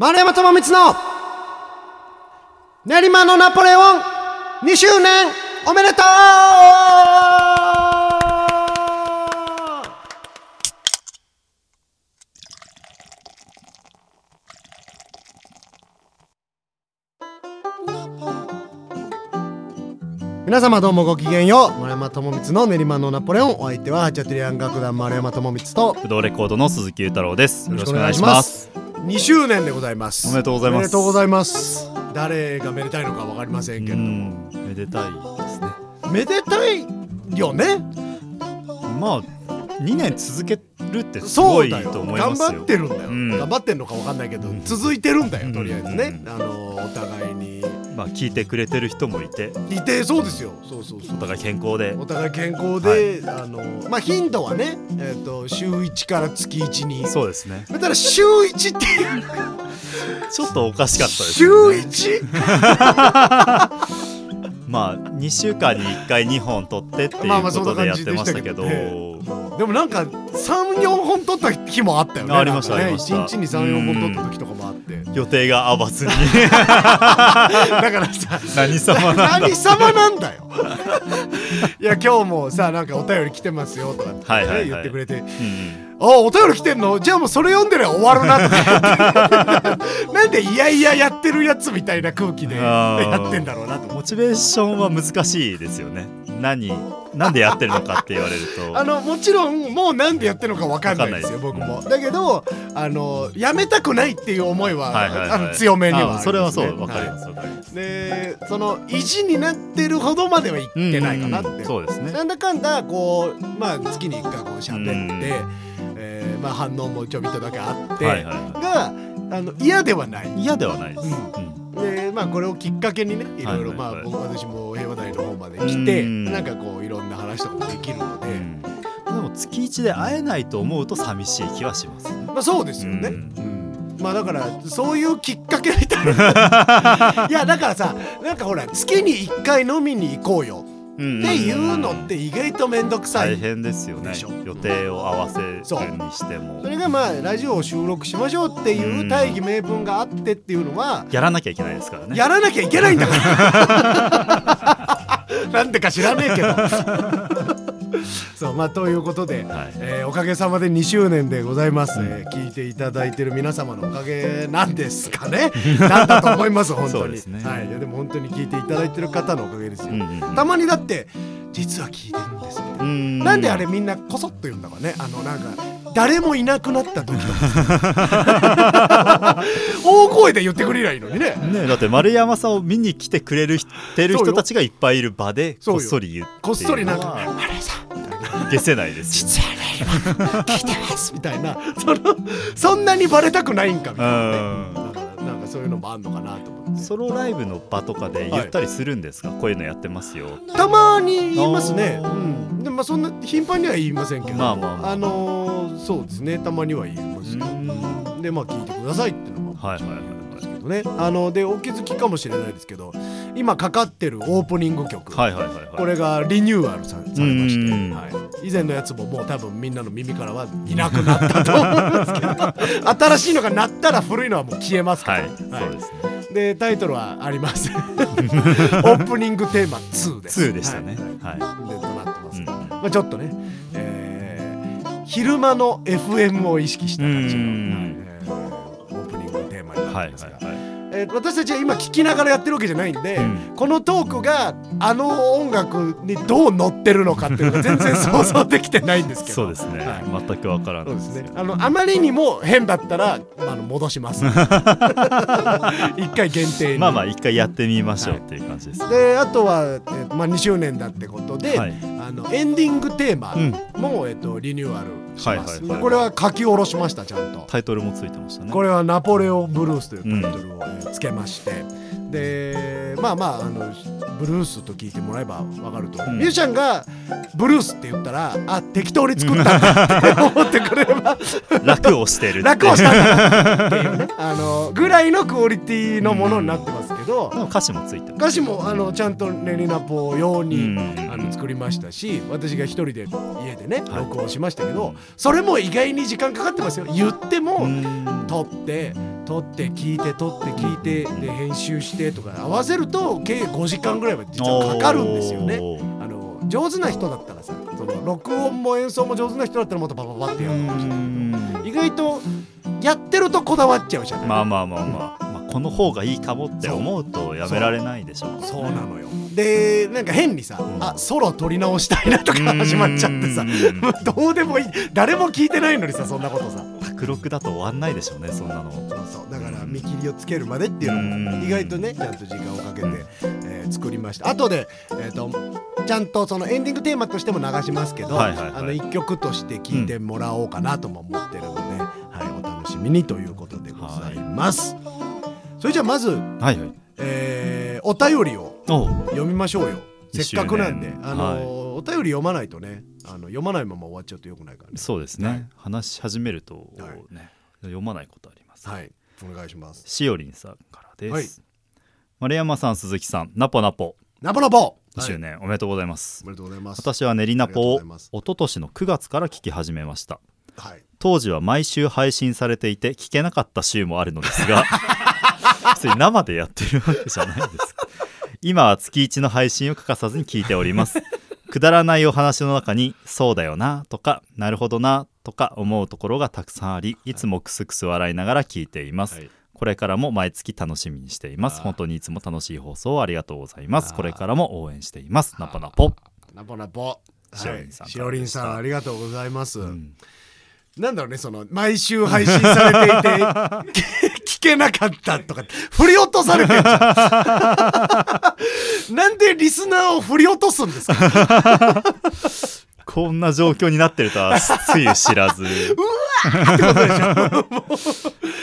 丸山智光の練馬のナポレオン2周年おめでとう皆様どうもごきげんよう丸山智光の練馬のナポレオンお相手はハチャトゥリアン楽団丸山智光と不動レコードの鈴木裕太郎です。よろしくお願いします。2周年でございます。おめでとうございます。おめでとうございます。誰がめでたいのかわかりませんけども。ん、めでたいですね。めでたいよね。まあ、2年続けるってすごいと思いますよ。頑張ってるんだよ、うん。頑張ってんのかわかんないけど、うん続いてるんだよとりあえずね、うん。あのお互いにまあ、聞いてくれてる人もいて、いてそうですよ。そうそうそう。お互い健康で。お。互い健康で、あのまあ頻度はね、えっと週1から月1に。そうですね。だから週1っていうちょっとおかしかったですね。1? まあ、2週間に1回2本撮ってっていうことでやってましたけど、でもなんか34本撮った日もあったよね。ありましたねありました。1日に34本撮った時とかもあって。予定が合わずに。だからさ何様なんだ。何様なんだよ。いや今日もさなんかお便り来てますよとかって、ねはいはいはい。言ってくれて。うん「あお便り来てんの？じゃあもうそれ読んでりゃ終わるな」とか。言ってなんでいやいややってるやつみたいな空気でやってんだろうなとモチベーションは難しいですよね。何、なんでやってるのかって言われると。あのもちろんもうなんでやってるのかわかんないですよ僕も。だけどあのやめたくないっていう思いは,、はいはいはい。あの強めにはそれはそう。わかりはますわかります。いでその意地になってるほどまではいってないかなって、うん。うんそうですね。なんだかんだこうまあ月に1回こう喋って、うん。えーまあ、反応もちょびっとだけあって、はいはいはがあの嫌ではない。い嫌ではないです、ううん。でまあこれをきっかけにねいろいろまあはいはい。はい僕私も平和台の方まで来てうん。なんかこう話とかもできるので、うん。でも月一で会えないと思うと寂しい気はします。ねまあそうですよね、まあだからそういうきっかけみたいな。いやだからさなんかほら月に1回飲みに行こうよ。っていうのって意外と面倒くさい大変ですよね。予定を合わせるにしても。それがまあラジオを収録しましょうっていう大義名分があってっていうのはやらなきゃいけないですからね。やらなきゃいけないんだから なんでか知らねえけど。そうまあということで、はい。えーおかげさまで2周年でございます、えー聞いていただいてる皆様のおかげなんですかね。なんだと思います本当に。ね。はい、いやでも本当に聞いていただいてる方のおかげですよ、うんうんうんたまにだって実は聞いてるんですみたいな。うん。なんであれみんなこそっと言うんだかね。あのなんか誰もいなくなった時。大声で言ってくれりゃいいのにね。ねだって丸山さんを見に来てくれる人てる人たちがいっぱいいる場でこっそり言って。こっそりなんか「いうのはあれさん」消せないです実はね今聞いてますみたいな。そのそんなにバレたくないんかみたいなね。そういうのもあんのかなと思って。ソロライブの場とかで言ったりするんですか、こういうのやってますよ。たまに言いますね。うんまあそんな頻繁には言いませんけどまあまあまあのーそうですね。たまには言いますようん。でまあ聞いてくださいっていうのもはいはいはいね。あのでお気づきかもしれないですけど今かかってるオープニング曲、はいはいはいはい。これがリニューアルさされまして、うんはい、以前のやつももう多分みんなの耳からはいなくなったと思うんですけど 新しいのが鳴ったら古いのはもう消えますから、はい、そうですね。でタイトルはあります。オープニングテーマ2です。2でしたね。はい、はい。でまあ、ちょっとね、えー昼間の FM を意識した感じの、えーオープニングテーマになはいってますが、はいはいえー私たちは今聞きながらやってるわけじゃないんで、うん。このトークがあの音楽にどう乗ってるのかっていうのが全然想像できてないんですけど。そうですね、はい。全くわからないですね。あのあまりにも変だったらあの戻します。一回限定に。まあまあ一回やってみましょうっていう感じです、であとは、えーまあ、2周年だってことで、はいあのエンディングテーマうん。も、えっとリニューアルします、はいはいはいこれは書き下ろしましたちゃんと。タイトルもついてましたね。これはナポレオンブルースというタイトルを、えーつけまして。でまあまああのブルースと聞いてもらえば分かると、う。ん。ミュージシャンがブルースって言ったらあ適当に作ったんだって思ってくれれば。楽をしてる楽をしたんだなっていうね。あのぐらいのクオリティのものになってます。けど、歌詞もついてます。歌詞もあのちゃんとレニナポ用に、うん。あの作りましたし私が一人で家でねはい。録音しましたけど、それも意外に時間かかってますよ。言っても、うん。撮って撮って聞いて撮って聞いてで編集してとか合わせると計5時間ぐらいは実はかかるんですよね。あの上手な人だったらさその録音も演奏も上手な人だったらもっとパパパってやるかもしれない意外とやってるとこだわっちゃうじゃない。まあまあまあまあ、まあ、この方がいいかもって思うとやめられないでしょうそうなのよ。でなんか変にさ、あソロ撮り直したいなとか始まっちゃってさ。どうでもいい。誰も聞いてないのにさそんなことさ。卓録だと終わんないでしょうねそんなの。そうだから見切りをつけるまでっていうのうん。も意外とねちゃんと時間をかけて、えー作りました。後で、えー、とちゃんとそのエンディングテーマとしても流しますけど、はいはいはい。あの1曲として聴いてもらおうかなとも思ってるので、はい、お楽しみにということでございます、それじゃあまず、はいはい。えーお便りを読みましょうよ。せっかくなんで。あのーはい。お便り読まないとねあの読まないまま終わっちゃうとよくないからね。そうですね、はい。話し始めるとね、はい。読まないことあります、はい。お願いします。しおりんさんからです、はい。丸山さん鈴木さんナポナポ。ナポナポ。2周はい。年、おめでとうございます。おめでとうございます。私は練りナポを一昨年の9月から聞き始めました。はい。当時は毎週配信されていて聞けなかった週もあるのですが それ生でやってるわけじゃないんです今は月1の配信を欠かさずに聞いております。くだらないお話の中に「そうだよな」とか「なるほどな」とか思うところがたくさんありい。つもクスクス笑いながら聞いています、はい。これからも毎月楽しみにしています。本当にいつも楽しい放送をありがとうございます。これからも応援しています。ナポナポ。ナポナポ。しおりんさんはいしおりんさんありがとうございます、うん。なんだろうねその毎週配信されていて 聞けなかったとか振り落とされてるじゃん。なんでリスナーを振り落とすんですか？こんな状況になってるとはつゆ知らず。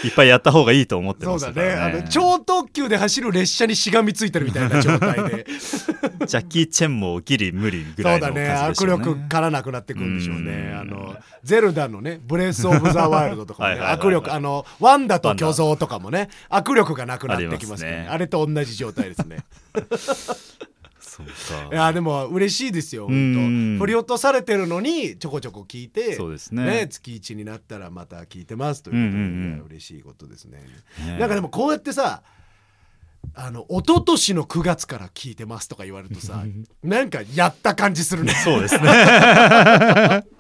いっぱいやった方がいいと思ってましたからね。ね。あの超特急で走る列車にしがみついてるみたいな状態で。ジャッキー・チェンもギリ無理ぐらいの感じでしょうね。握力からなくなってくるんでしょうね。うん。あのゼルダのねブレス・オブ・ザ・ワイルドとか握力あのワンダと巨像とかもね握力がなくなってきますね。あれと同じ状態ですねそういかやでも嬉しいですようん。本当。振り落とされてるのにちょこちょこ聞いてそうですね。ね月1になったらまた聞いてますということで、うんうん嬉しいことですね。ね。なんかでもこうやってさあの一昨年の9月から聞いてますとか言われるとさ なんかやった感じするね。そうですね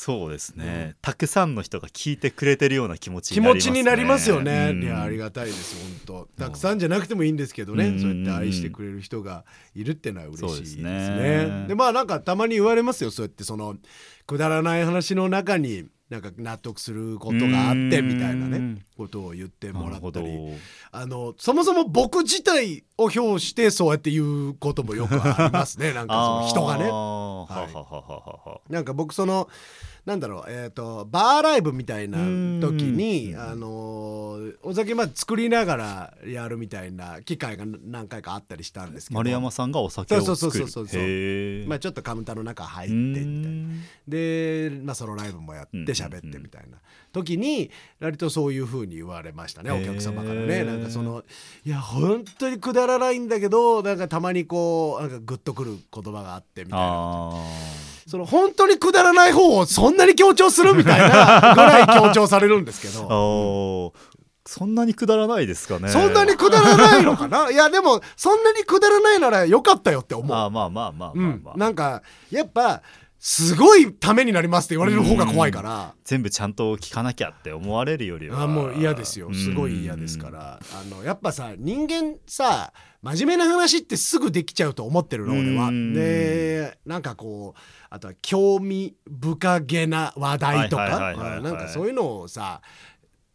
そうですね、たくさんの人が聞いてくれてるような気持ち気になりますね。持ちになりますよね、うん。いやありがたいです本当。たくさんじゃなくてもいいんですけどね、うん。そうやって愛してくれる人がいるってのは嬉しいですね。ですね。でまあなんかたまに言われますよそうやってそのくだらない話の中になんか納得することがあってみたいなねうん。ことを言ってもらったり。あのそもそも僕自体を評してそうやって言うこともよくありますね。なんかその人がね。ははははは。なんか僕そのなんだろうえっ、とバーライブみたいな時にあのーお酒まあ作りながらやるみたいな機会が何回かあったりしたんですけど。丸山さんがお酒を作る。そうそうそうそうまあ、ちょっとカウンターの中入ってうみたいな。ん。で、まあ、ソロライブもやってうん喋ってみたいな時に割とそういう風に言われましたねお客様からね。なんかそのいや本当にくだらないんだけどなんかたまにこうなんかグッとくる言葉があってみたいなあその本当にくだらない方をそんなに強調するみたいなぐらい強調されるんですけ ー。ど。そんなにくだらないですかね。そんなにくだらないのかな？いやでもそんなにくだらないならよかったよって思う。まあまあまあうんまあ。まあ、なんかやっぱすごいためになりますって言われる方が怖いから。全部ちゃんと聞かなきゃって思われるよりは。あもう嫌ですよ。すごい嫌ですから。あのやっぱさ人間さ真面目な話ってすぐできちゃうと思ってるの俺は。うん。でなんかこうあとは興味深げな話題とか。なんかそういうのをさ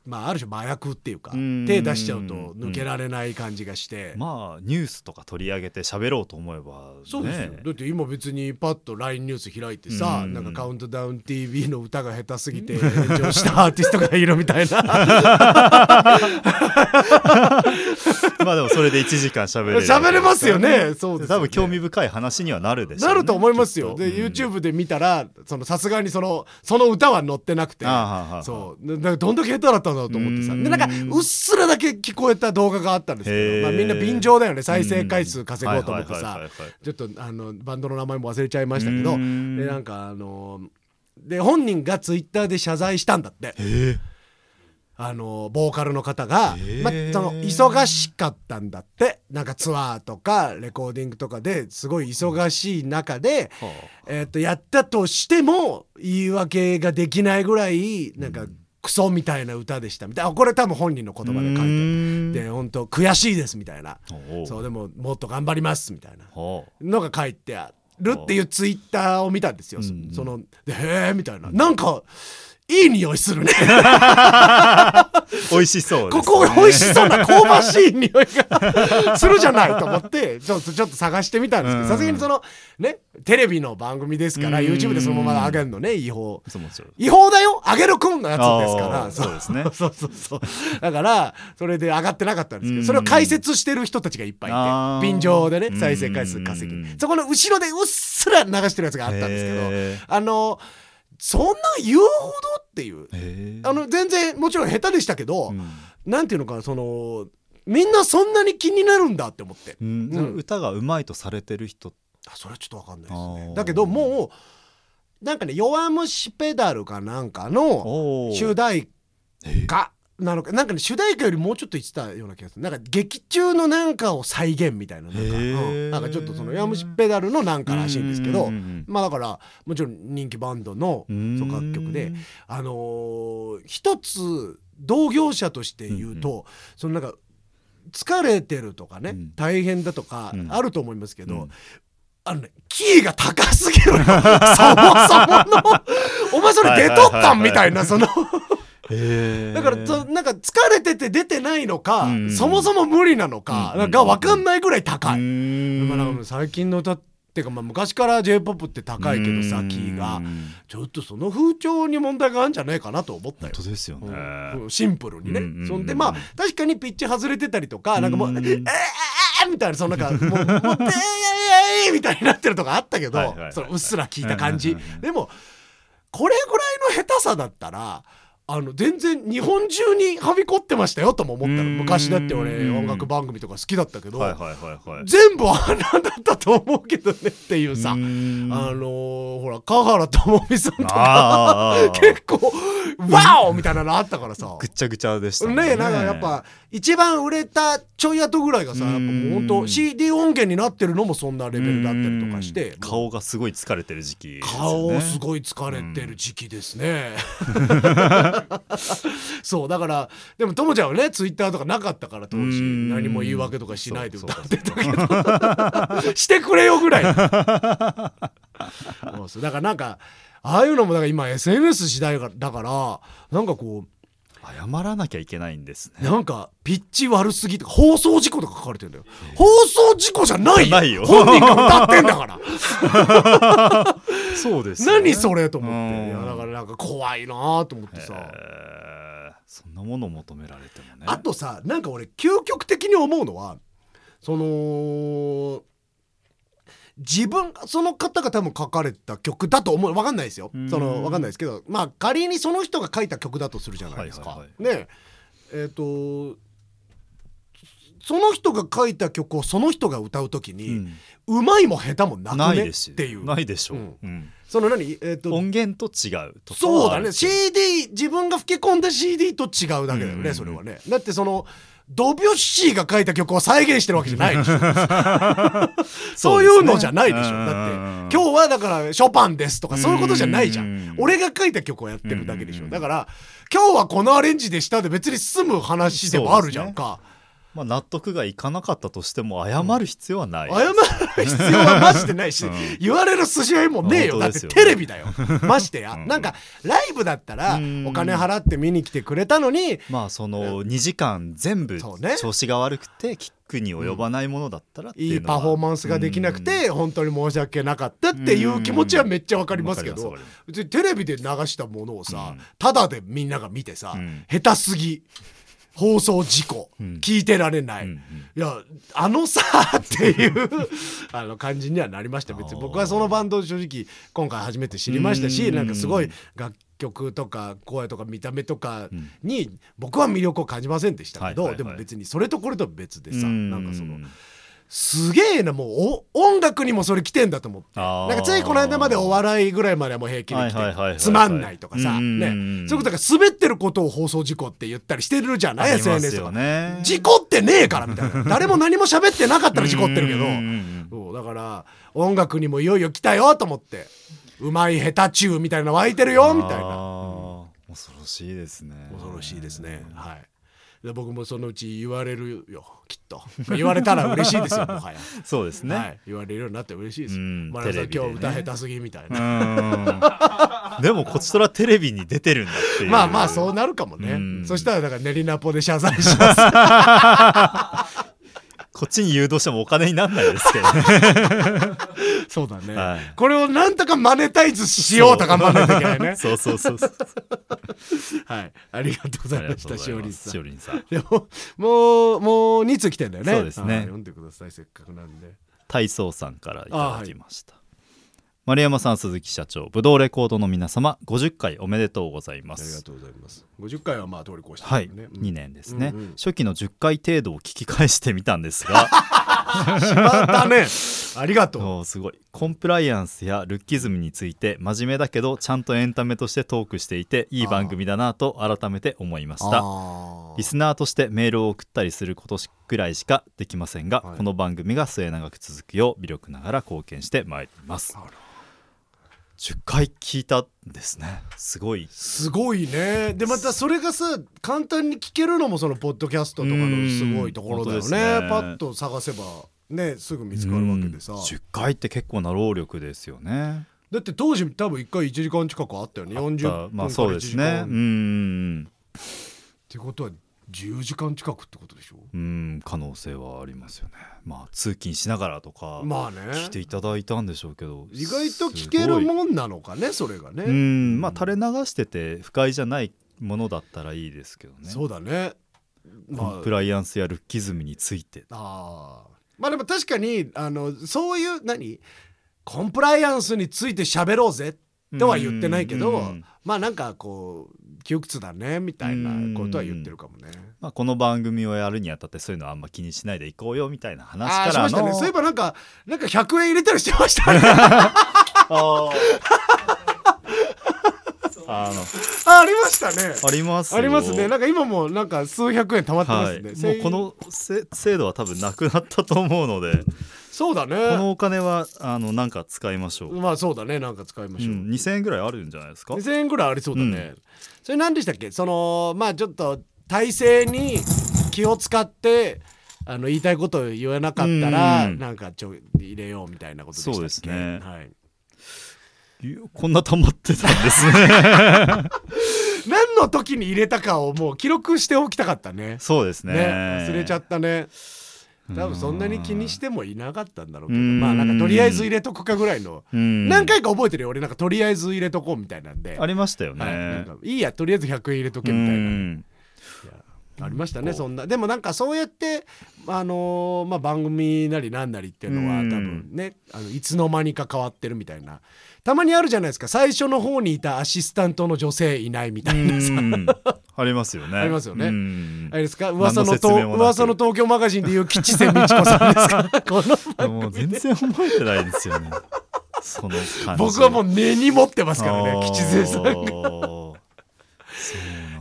まあある種麻薬っていうかうん。手出しちゃうと抜けられない感じがして。まあニュースとか取り上げて喋ろうと思えば、ね、そうですよ、だって今別にパッと LINE ニュース開いてさ、うん。なんかカウントダウン TV の歌が下手すぎて炎上したアーティストがいるみたいな。まあでもそれで1時間喋れる。喋れますよね。そうですよね。多分興味深い話にはなるでしょう、なると思いますよ。で、YouTube で見たらそのさすがにそのその歌は載ってなくて。そう。だからどんだけ下手だったんだろうと思ってさ。でなんかうっすらだけ聞こえた動画があったんですけど、まあ、みんな便乗だよね。再生回数稼ごうと思ってさ。ちょっとあのバンドの名前も忘れちゃいましたけど。でなんかあので本人がツイッターで謝罪したんだって。えあのボーカルの方が、まあ、その忙しかったんだって。なんかツアーとかレコーディングとかですごい忙しい中で、はえー、とやったとしても言い訳ができないぐらいなんかクソみたいな歌でしたみたいな。あこれ多分本人のあ言葉で書いてで本当悔しいですみたいな。そうでももっと頑張りますみたいな。はのが書いてあるっていうツイッターを見たんですよ。そのでへえみたいな。なんかいい匂いするね。あ 美味しそうね、ここ美味しそうな香ばしい匂いが。するじゃないと思ってちょっとちょっと探してみたんですけどうん。さすがにそのねテレビの番組ですからうん。YouTube でそのまま上げるのね違法。違法だよ。上げるくんのやつですから。そうですね。そうそうそうだからそれで上がってなかったんですけうん。どそれを解説してる人たちがいっぱいいて便乗でねうん。再生回数稼ぎ。うんそこの後ろでうっすら流してるやつがあったんですけどへあのそんな言うほどっていう。あの全然もちろん下手でしたけど、うん。なんていうのかなそのみんなそんなに気になるんだって思って。うん。うん。歌がうまいとされてる人あそれはちょっとわかんないですね。だけどもうなんかね弱虫ペダルかなんかの主題え。ー歌なのかなんかね主題歌よりもうちょっと言ってたような気がする。なんか劇中のなんかを再現みたいななんか,、うん。なんかちょっとその弱虫ペダルのなんからしいんですけどうんうんうんまあだからもちろん人気バンドのうん。そう楽曲で。あのー一つ同業者として言うと、そのなんか疲れてるとかね、うん。大変だとかうん。あると思いますけど、うん。あのねキーが高すぎる そもそもの。お前それ出とったん？みたいなそのだからそなんか疲れてて出てないのか、うん。そもそも無理なのか、うん。なんか分かんないぐらい高い。最近の歌っていうかまあ昔から j p o p って高いけどさうん。キーが。ちょっとその風潮に問題があるんじゃないかなと思ったよ。本。当ですよね、うん。シンプルにね、そんでまあ確かにピッチ外れてたりとかなんかもう「うん。えー、えーえーみたいなそのなんかもう「もうえーみたいになってるとかあったけどそのうっすら聞いた感じ。でもこれぐらいの下手さだったらあの全然日本中にはびこってましたよとも思ったの。うん。昔だって俺音楽番組とか好きだったけど、はいはいはいはい。全部穴だったと思うけどねっていうさ、あのーほら川原智美さんとか。結構ワオみたいなのあったからさ。ぐっちゃぐちゃでしたね。えなんかやっぱ一番売れたちょい後ぐらいがさやっぱもうほんとうん CD 音源になってるのもそんなレベルだったりとかして。うん顔がすごい疲れてる時期ね。顔すごい疲れてる時期ですね、そうだからでもともちゃんはねツイッターとかなかったから当時。うん。何も言い訳とかしないで歌ってたけど。してくれよぐらい。そうそう。だからなんかああいうのもだから今 SNS 時代だからなんかこう謝らなきゃいけないんですね。なんかピッチ悪すぎとか放送事故とか書かれてるんだよ。放送事故じゃないよ。ないよ。本人が歌ってんだから。そうですよね。何それと思って。うん。いやだからなんか怖いなと思ってさ。そんなもの求められてもね。あとさなんか俺究極的に思うのはその自分その方が多分書かれた曲だと思う。分かんないですよ。うん。その分かんないですけど。まあ仮にその人が書いた曲だとするじゃないですか。はいはいね。えっ、とその人が書いた曲をその人が歌う時うに、ん。うまいも下手もなくね？っていう。ないでしょ。う、うん。うん。その何？えっ、と音源と違うとか。そうだね。CD 自分が吹き込んだ CD と違うだけだよね、うんうんうん。それはね。だってそのドビュッシーが書いた曲を再現してるわけじゃないでしょ。そういうのじゃないでしょ。だって今日はだからショパンですとかそういうことじゃないじゃうん。ん俺が書いた曲をやってるだけでしょ。だから今日はこのアレンジでしたで別に済む話でもあるじゃんか、まあ、納得がいかなかったとしても謝る必要はない、謝る必要はマジでないし、うん。言われる筋合いもねえよ。だってテレビだよ。ましてや、うん。なんかライブだったらうん。お金払って見に来てくれたのにまあその2時間全部調子が悪くてキックに及ばないものだったらいいパフォーマンスができなくて本当に申し訳なかったっていう気持ちはめっちゃわかりますけどテレビで流したものをさうん。ただでみんなが見てさうん。下手すぎ放送事故。うん。聞いてられない。うんうん。いやあのさっていう あの感じにはなりました。別に僕はそのバンド正直今回初めて知りましたしうん。なんかすごい楽曲とか声とか見た目とかうん。に僕は魅力を感じませんでしたけどでも別にそれとこれとは別でさうん。なんかそのすげえなもうお音楽にもそれ来てんだと思って。なんかついこの間までお笑いぐらいまではもう平気で来てつまんないとかさうんね。そういうことが滑ってることを放送事故って言ったりしてるじゃない SNS とかよね。事故ってねえからみたいな。誰も何も喋ってなかったら事故ってるけど。そうだから音楽にもいよいよ来たよと思って。うまい下手中みたいなの湧いてるよみたいな。恐ろしいですね。恐ろしいですね。はい。で僕もそのうち言われるよきっと。言われたら嬉しいですよ もはや、そうですね、はい、言われるようになって嬉しいです。ようんマラさん、テレビでね。今日歌下手すぎみたいな。うん。でもこちとらテレビに出てるんだっていう。まあまあそうなるかもね、うん。そしたらだから練りナポで謝罪します こっちに誘導してもお金になんないですけどね。そうだね、はい。これをなんとかマネタイズしようと頑張らないといけないね。そうそうそうそうはい。ありがとうございましたしおりんしさん。おりんさん。でももうもう2通来てんだよね。そうですね。はい読んでくださいせっかくなんで。体操さんからいただきました、丸山さん鈴木社長武道レコードの皆様50回おめでとうございまありがすとうございます。50回はまあ通り越してはい、るね、2年ですね、うんうん。初期の10回程度を聞き返してみたんですが。しまったね。ありがとう。すごい。コンプライアンスやルッキズムについて真面目だけどちゃんとエンタメとしてトークしていていい番組だなと改めて思いました。リスナーとしてメールを送ったりすることくらいしかできませんが、はい。この番組が末永く続くよう微力ながら貢献してまいります10回聞いたんですね。すごい。すごいね。でまたそれがさ簡単に聞けるのもそのポッドキャストとかのすごいところだよね。ね。パッと探せばねすぐ見つかるわけでさ。うん。10回って結構な労力ですよね。だって当時多分1回1時間近くあったよね。40分からまあそう1時間、ですね。うん。ってことは10時間近くってことでしょ？うん可能性はありますよね。まあ通勤しながらとかまあね。聞いていただいたんでしょうけど意外と聞けるんもんなのかねそれがね、うんまあ垂れ流してて不快じゃないものだったらいいですけどね。そうだね。コンプライアンスやルッキズムについて。あー。まあでも確かにあのそういう何？コンプライアンスについて喋ろうぜとは言ってないけど、うん。まあなんかこう窮屈だねみたいなことは言ってるかもね。まあ、この番組をやるにあたってそういうのはあんま気にしないでいこうよみたいな話からのしましたね。そういえばなんかなんか100円入れたりしてましたね。ああのあありましたね。ありますよありますね。なんか今もなんか数百円貯まってますね。はい、もうこのせ制度は多分なくなったと思うのでそうだこのね。お金はあのなんか使いましょう、まあそうだね。なんか使いましょう。うん、2000円ぐらいあるんじゃないですか？2000円ぐらいありそうだね。それ何でしたっけ？そのまあちょっと体制に気を使ってあの言いたいことを言えなかったら、うんなんかちょ入れようみたいなことでしたっけ？そうですねはい、こんな溜まってたんですね 何の時に入れたかをもう記録しておきたかったね。そうですねね忘れちゃったね。多分そんなに気にしてもいなかったんだろうけどまあなんかとりあえず入れとくかぐらいのうん。何回か覚えてるよ俺なんかとりあえず入れとこうみたいなんで。ありましたよね、はい、なんかいいやとりあえず100円入れとけみたいな。ありましたねそんな。でもなんかそうやってあのーまあ番組なりなんなりっていうのはうん。多分ねあのいつの間にか変わってるみたいなたまにあるじゃないですか。最初の方にいたアシスタントの女性いないみたいな。さうん。ありますよね。ありますよね。うん。あれですか？噂の何の噂の東京マガジンでいう吉瀬美智子さんですか？このもう全然覚えてないですよね。その感じ。僕はもう根に持ってますからね吉瀬さんが。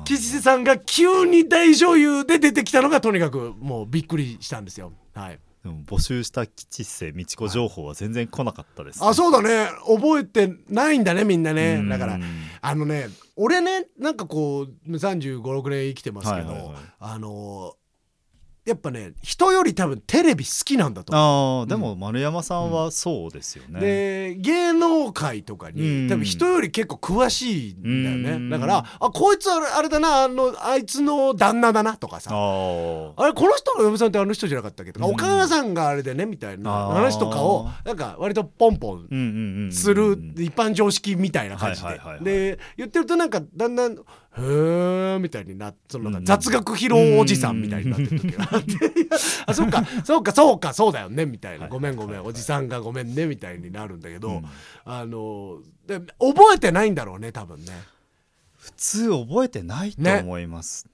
吉瀬さんが急に大女優で出てきたのがとにかくもうびっくりしたんですよ。はいでも募集した吉瀬美智子情報は全然来なかったです、あそうだね。覚えてないんだねみんなね。うん。だからあのね俺ねなんかこう3 5 6年生きてますけど、はいはいはい。あのやっぱね人より多分テレビ好きなんだと思う。あーでも丸山さんはそうですよね、で芸能界とかにうん。多分人より結構詳しいんだよね、うん。だからあこいつあれあれだなあのあいつの旦那だなとかさ。あれこの人の嫁さんってあの人じゃなかったっけとか、うん。お母さんがあれでねみたいな話とかをなんか割とポンポンうんうんうんうんする一般常識みたいな感じで、で言ってるとなんかだんだん「へーみたいになその雑学披露おじさんみたいになってる時があって「あそうかそうかそうかそうだよね」みたいな「ごめんごめんおじさんがごめんね」みたいになるんだけど、うん。あので覚えてないんだろうね多分ね。普通覚えてないと思います、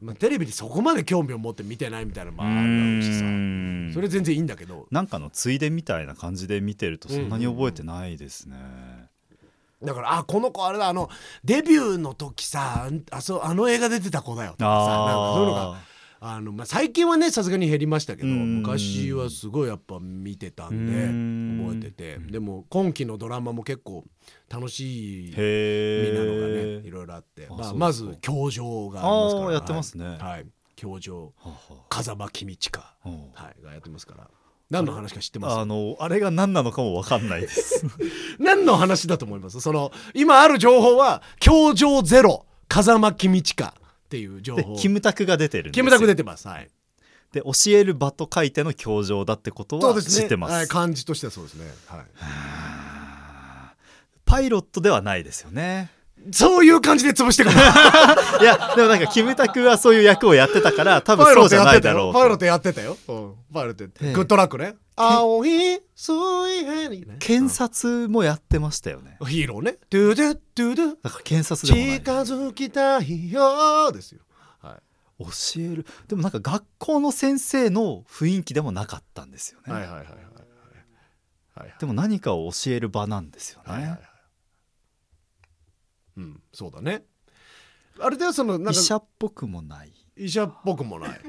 うまあ、テレビにそこまで興味を持って見てないみたいなのもうあるだろうしさ。ん。それ全然いいんだけど。なんかのついでみたいな感じで見てるとそんなに覚えてないですね、だからあこの子あれだあのデビューの時さあそうあの映画出てた子だよとかさなんかそういうのがああの、まあ、最近はねさすがに減りましたけどうん。昔はすごいやっぱ見てたんうん。で覚えてて。でも今期のドラマも結構楽しいみんなのがえねいろいろあって。まあ、まず教場がありますから。やってますね。はい、はい教場風間公親。はい。がやってますから何の話か知ってます？あのあれが何なのかも分かんないです。何の話だと思います？その今ある情報は教場ゼロ風間公親っていう情報。でキムタクが出てるんでキムタク出てます。はい。で教える場と書いての教場だってことは知ってます。はい、漢字としてはそうですね、はい、パイロットではないですよねそういう感じで潰してくる。いやでもなんかキムタクはそういう役をやってたから多分そうじゃないだろうと。パイロットやってたよ、うん、パイロットやって。ええグッドラックね。青い水平に。ね検察もやってましたよね。ヒーローね。ドゥドゥドゥドゥ。だから検察でもない。近づきたいよですよ。はい。教える。でもなんか学校の先生の雰囲気でもなかったんですよね、はいはいはいはい。はいはい。でも何かを教える場なんですよね、はいはいはいうんそうだね。あれではそのなんか医者っぽくもない。医者っぽくもない。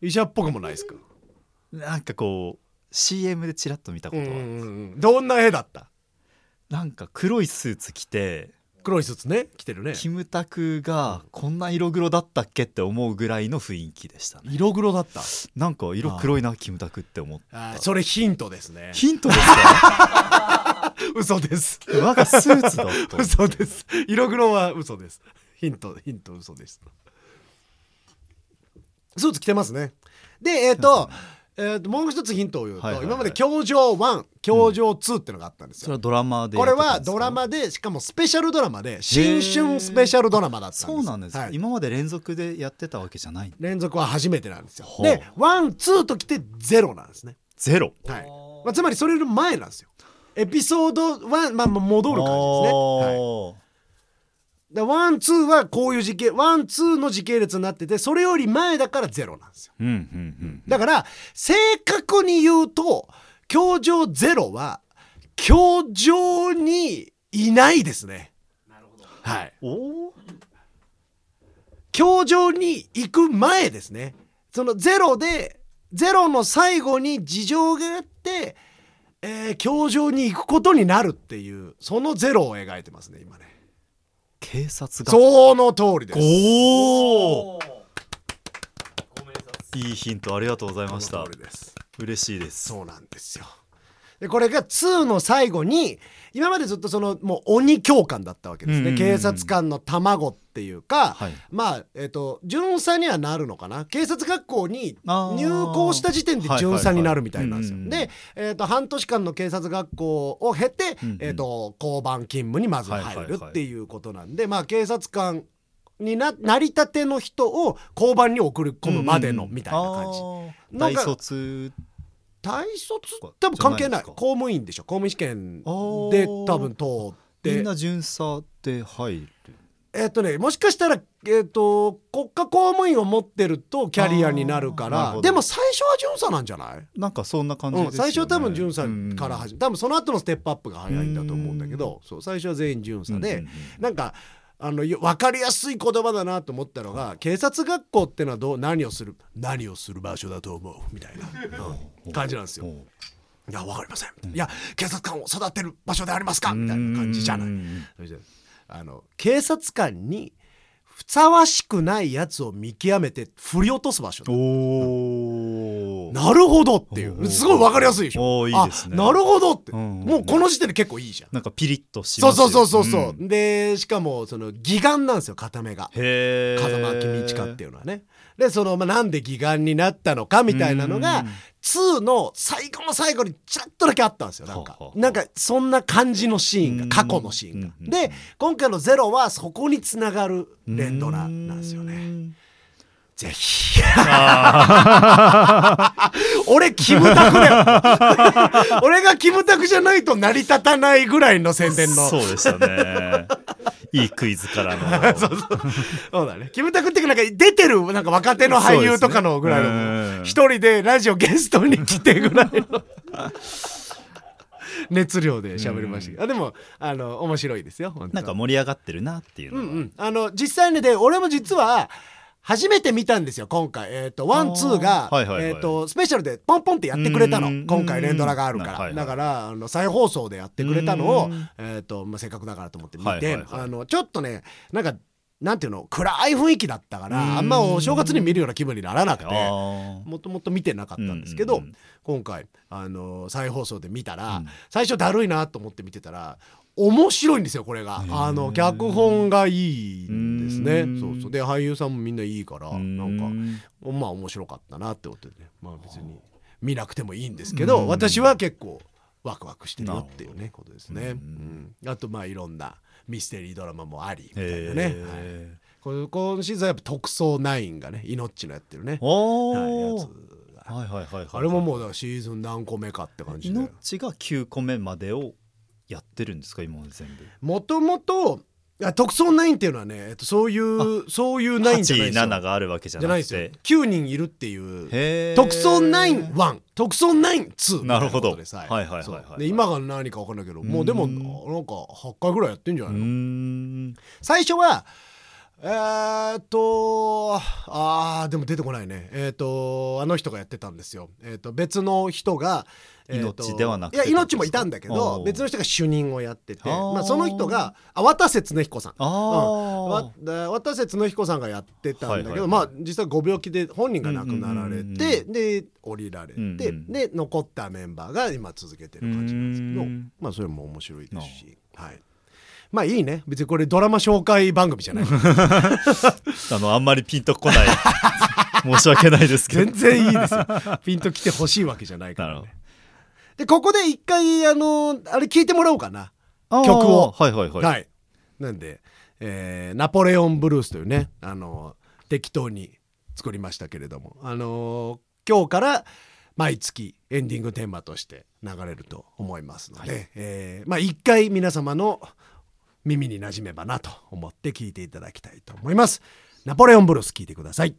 医者っぽくもないですか？なんかこう CM でチラッと見たことは、うんうんうんどんな絵だった？なんか黒いスーツ着て。黒いスーツね。着てるね。キムタクがこんな色黒だったっけって思うぐらいの雰囲気でしたね。色黒だった？なんか色黒いなキムタクって思った。それヒントですね。ヒントですか？嘘です。我がスーツだと。嘘です。色黒は嘘です。ヒントヒント嘘です。スーツ着てますね。でえっ、と, えーともう一つヒントを言うと、はいはいはい。今まで教場1教場2ってのがあったんですよ、それはドラマでこれはドラマでしかもスペシャルドラマで新春スペシャルドラマだったんです。そうなんです、はい。今まで連続でやってたわけじゃない連続は初めてなんですよ。でワンツーときてゼロなんですね。ゼロ。はい、まあ、つまりそれより前なんですよエピソード1、まあ、まあ戻る感じですね、はい、でワンツーはこういう時系ワンツーの時系列になっててそれより前だからゼロなんですよ。うんうんうん。だから正確に言うと教場ゼロは教場にいないですね。はい。おお教場に行く前ですね。そのゼロでゼロの最後に事情があって、えー、教場に行くことになるっていうそのゼロを描いてますね今ね。警察がその通りです。おおいいヒントありがとうございましそたの通りです。嬉しいです。そうなんですよでこれが2の最後に今までずっとそのもう鬼教官だったわけですね、うんうんうん警察官の卵っていうか、はい。まあえっ、と巡査にはなるのかな。警察学校に入校した時点で巡査になるみたいなんですよ、で、えー、と半年間の警察学校を経て、うんうん。えー、と交番勤務にまず入るっていうことなんで、まあ警察官にななりたての人を交番に送り込むまでのみたいな感じ、じ大なんか卒大卒多分関係ない。公務員でしょ。公務員試験で多分通って。みんな巡査で入る。えっとねもしかしたら、えっと国家公務員を持ってるとキャリアになるからでも最初は巡査なんじゃない？なんかそんな感じうん、最初は多分巡査からうん始め多分その後のステップアップが早いんだと思うんだけどそう最初は全員巡査で、うんうんうん。なんかあのよ分かりやすい言葉だなと思ったのが警察学校ってのはどう何をする何をする場所だと思うみたいな、うん。感じなんですよ。いや分かりません、いや警察官を育てる場所でありますか？みたいな感じじゃない。あの警察官にふさわしくないやつを見極めて振り落とす場所だ。おおなるほどっていう。すごい分かりやすいでしょ。おーいいですね。あなるほどって、うんもうこの時点で結構いいじゃん。なんかピリッとしそうますよそうそうそうそう、ん。でしかもその義眼なんですよ片目が。へえ風間公親っていうのはね。でその、まあ、なんで義眼になったのかみたいなのがうん2の最後の最後にちらっとだけあったんですよなんか。なんかそんな感じのシーンが過去のシーンが。うん。で今回の「ゼロはそこにつながる連ドラなんですよね。ねぜひ。俺キムタクだよ。俺がキムタクじゃないと成り立たないぐらいの宣伝の。そうでしたね。いいクイズからの。そうそう。そうだね。キムタクってなんか出てるなんか若手の俳優とかのぐらいのね一人でラジオゲストに来てぐらいの。熱量で喋りましたけど。あでもあの面白いですよ。なんか盛り上がってるなっていうのは、うんうん、あの実際にで俺も実は初めて見たんですよ今回。えっ、とワンツーが、はいはいはい。えっ、とスペシャルでポンポンってやってくれたのうん。今回連ドラがあるから、はいはいだからあの再放送でやってくれたのをうん。えっ、と、まあ、せっかくだからと思って見て、はいはいはい。あのちょっとねなんかなんていうの暗い雰囲気だったからうん。あんまお正月に見るような気分にならなくてもともと見てなかったんですけど、今回あの再放送で見たら、うん。最初だるいなと思って見てたら面白いんですよこれが。あの脚本がいいんですね。うん。そうそう。で俳優さんもみんないいからうん。なんかまあ面白かったなってことでね。まあ別に見なくてもいいんですけどうん。私は結構ワクワクしてるよっていうねことですね、ううん。あとまあいろんなミステリードラマもありみたいなね、はい。へこれ今シーズンはやっぱ特捜9がね命のやってるね。はいやつが。はいはいはいはい。あれももうシーズン何個目かって感じで。命が9個目までをやってるんですか？今まで全部。もともと特捜9っていうのはね、えっと、そういうそういう9じゃないですよ。87があるわけじゃないですよなくて。9人いるっていう。特捜91特捜92なるほど。はいはいはいはい。そう。で今が何か分かんないけどもうでもうんなんか8回ぐらいやってんじゃうないの？最初はえーっとあーでも出てこないね。えーっとあの人がやってたんですよ。えーっと別の人が命ではなくて。いや命もいたんだけおどう別の人が主任をやっててまあ、その人があ渡瀬恒彦さん。あわあ、だ渡瀬恒彦さんがやってたんだけど、まあ実際ご病気で本人が亡くなられうんうんうんてで降りられて、うんうんで残ったメンバーが今続けてる感じなんですけどうんまあそれも面白いですし、はい、まあいいね。別にこれドラマ紹介番組じゃない。あのあんまりピンとこない。申し訳ないですけど。全然いいですよ。ピンと来てほしいわけじゃないからねでここで一回あのあれ聞いてもらおうかな。ど曲を。はいはいはい、はい、なんで、えーナポレオンブルース」というね、あの適当に作りましたけれども、あの今日から毎月エンディングテーマとして流れると思いますので、えーまあ一回皆様の耳に馴染めばなと思って聞いていただきたいと思います。ナポレオンブルース聞いてください。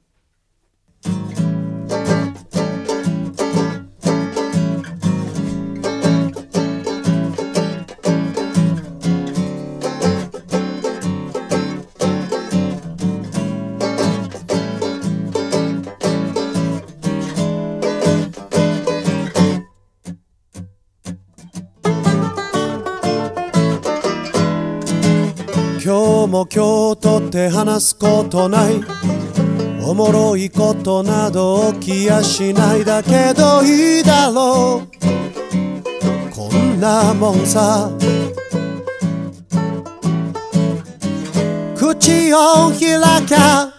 も今日とって話すことない。おもろいことなど起きやしないだけどいいだろう。こんなもんさ。口を開きゃ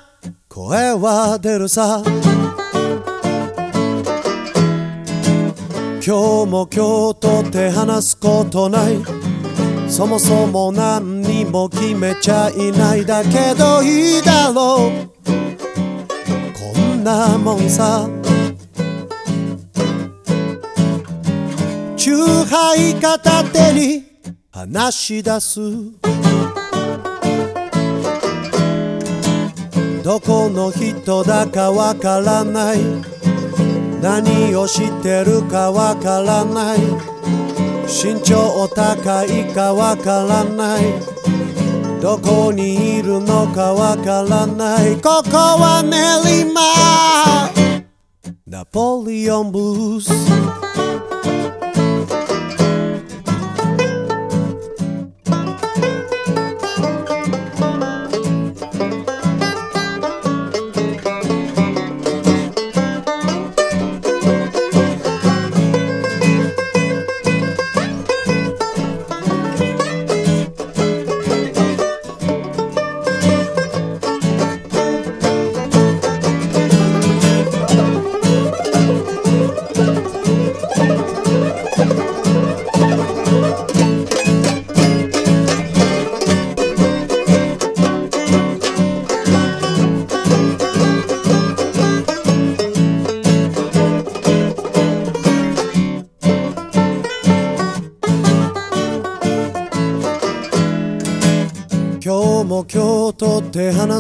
声は出るさ。今日も今日とって話すことない。そもそもなん何も決めちゃいないだけどいいだろう。こんなもんさ。チューハイ片手に話し出す。どこの人だかわからない。何をしてるかわからない。身長高いかわからない。どこにいるのかわからない。ここは練馬。ナポリオンブース。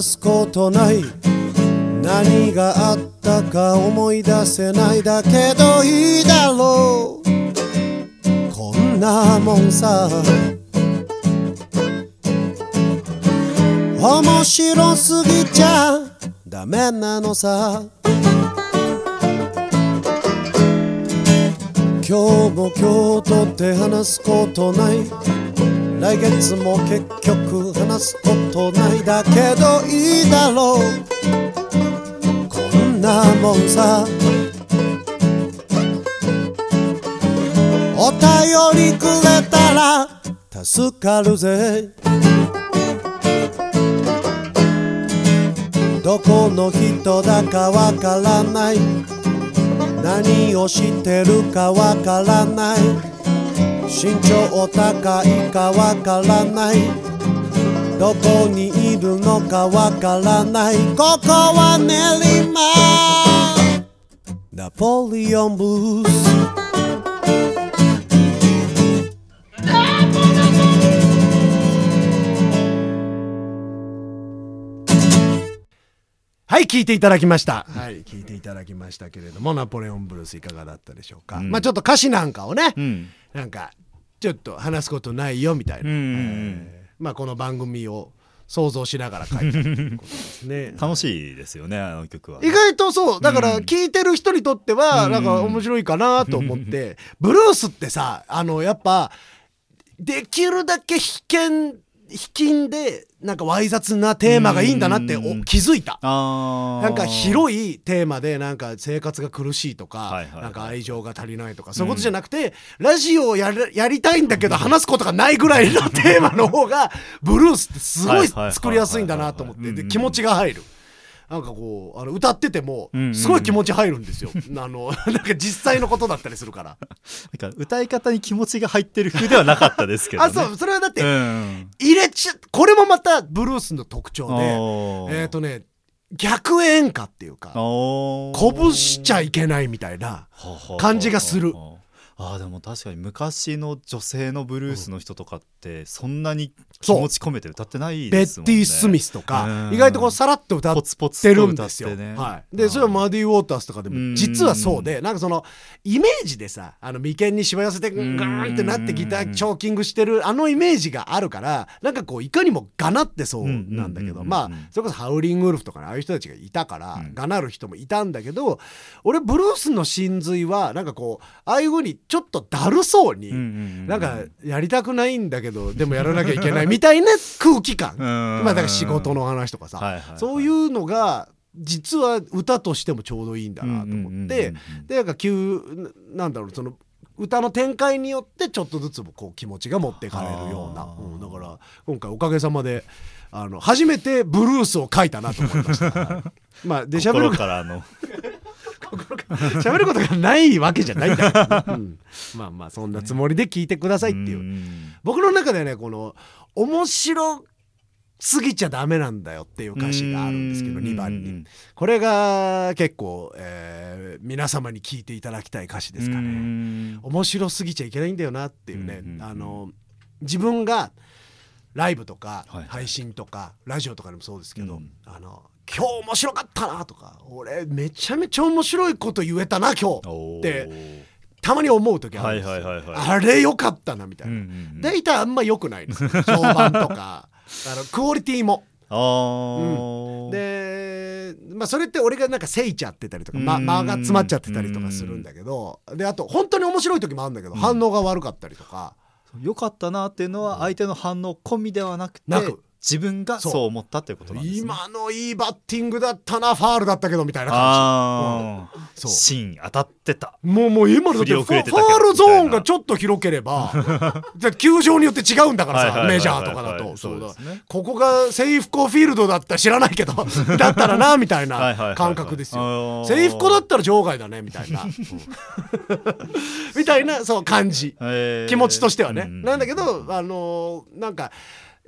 すことない。何があったか思い出せないだけどいいだろう。こんなもんさ。面白すぎちゃダメなのさ。今日も今日とって話すことない。来月も結局話すことないだけどいいだろう。こんなもんさ。お便りくれたら助かるぜ。どこの人だかわからない。何をしてるかわからない。身長高いかわからない。どこにいるのかわからない。ここは練馬。ナポリオンブース。はい、聞いていただきました。はい、聞いていただきましたけれども、ナポレオンブルースいかがだったでしょうか。うん。まあちょっと歌詞なんかをね、うん。なんか、ちょっと話すことないよみたいな。えー。まあこの番組を想像しながら書いたということですね。楽しいですよねあの曲は。意外とそう。だからうん。聞いてる人にとってはうん。なんか面白いかなと思って、ブルースってさあのやっぱできるだけ被験引きんでなんかわい雑なテーマがいいんだなって気づいた。なんか広いテーマでなんか生活が苦しいとか、はいはいはい。なんか愛情が足りないとかそういうことじゃなくて、ラジオをやるやりたいんだけど話すことがないぐらいのテーマの方がブルースってすごい作りやすいんだなと思ってで気持ちが入る。なんかこうあの歌っててもすごい気持ち入るんですよ。あのなんか実際のことだったりするから。なんか歌い方に気持ちが入ってる風ではなかったですけど、ね、あそうそれはだってうん入れちゃこれもまたブルースの特徴でえっ、とね逆演歌っていうかおー鼓舞しちゃいけないみたいな。感じがするあーでも確かに昔の女性のブルースの人とかってそんなに気そう持ち込めて歌ってないベですもんね。ッティ・スミスとかうん。意外とこうさらっと歌ってるんですよ。はい、でそれはマディ・ウォータースとかでうん。も実はそうでなんかそのイメージでさあの眉間にしわ寄せてガんーンってなってギターチョーキングしてるあのイメージがあるからなんかこういかにもがなってそうなんだけどうん。まあそれこそハウリング・ウルフとかねああいう人たちがいたからうん。がなる人もいたんだけど俺ブルースの真髄はなんかこうああいう風にちょっとだるそうに。なんかやりたくないんだけどでもやらなきゃいけないみたいな空気感。まあだから仕事の話とかさ、はいはいはい。そういうのが実は歌としてもちょうどいいんだなと思ってでなんか急なんだろうその歌の展開によってちょっとずつこう気持ちが持っていかれるような、うんだから今回おかげさまであの初めてブルースを書いたなと思いました。は いまあで喋る心からの喋ることがないわけじゃないんだけどね、うん。まあまあそんなつもりで聞いてくださいっていう。うん。僕の中ではねこの面白すぎちゃダメなんだよっていう歌詞があるんですけどうん。2番に。これが結構、えー皆様に聞いていただきたい歌詞ですかうねん。面白すぎちゃいけないんだよなっていうね。あの自分がライブとか配信とかラジオとかでもそうですけど、うん。あの今日面白かったなとか俺めちゃめちゃ面白いこと言えたな今日おーでたまに思う時あるんですよ、はいはいはいはい。あれよかったなみたいな、うんうんうん。大体あんま良くないの評判とか。あのクオリティも。あー。で、まあ、それって俺がなんかせいちゃってたりとか、ま、うん。間が詰まっちゃってたりとかするんだけどであと本当に面白い時もあるんだけど、反応が悪かったりとか。良かったなっていうのは相手の反応込みではなくてなく自分がそう。思ったっていうことなんですね。今のいいバッティングだったなファールだったけどみたいな感ああ、そう。芯当たってた。じもうもう今のだってファールゾーンがちょっと広ければ 球場によって違うんだからさメジャーとかだと。そそうねここがセイフコフィールドだったら知らないけど だったらなみたいない感覚ですよ。セイフコだったら場外だねみたいな、う んみたいなそう感じ。えー。気持ちとしてはね、うん。なんだけどあのーなんか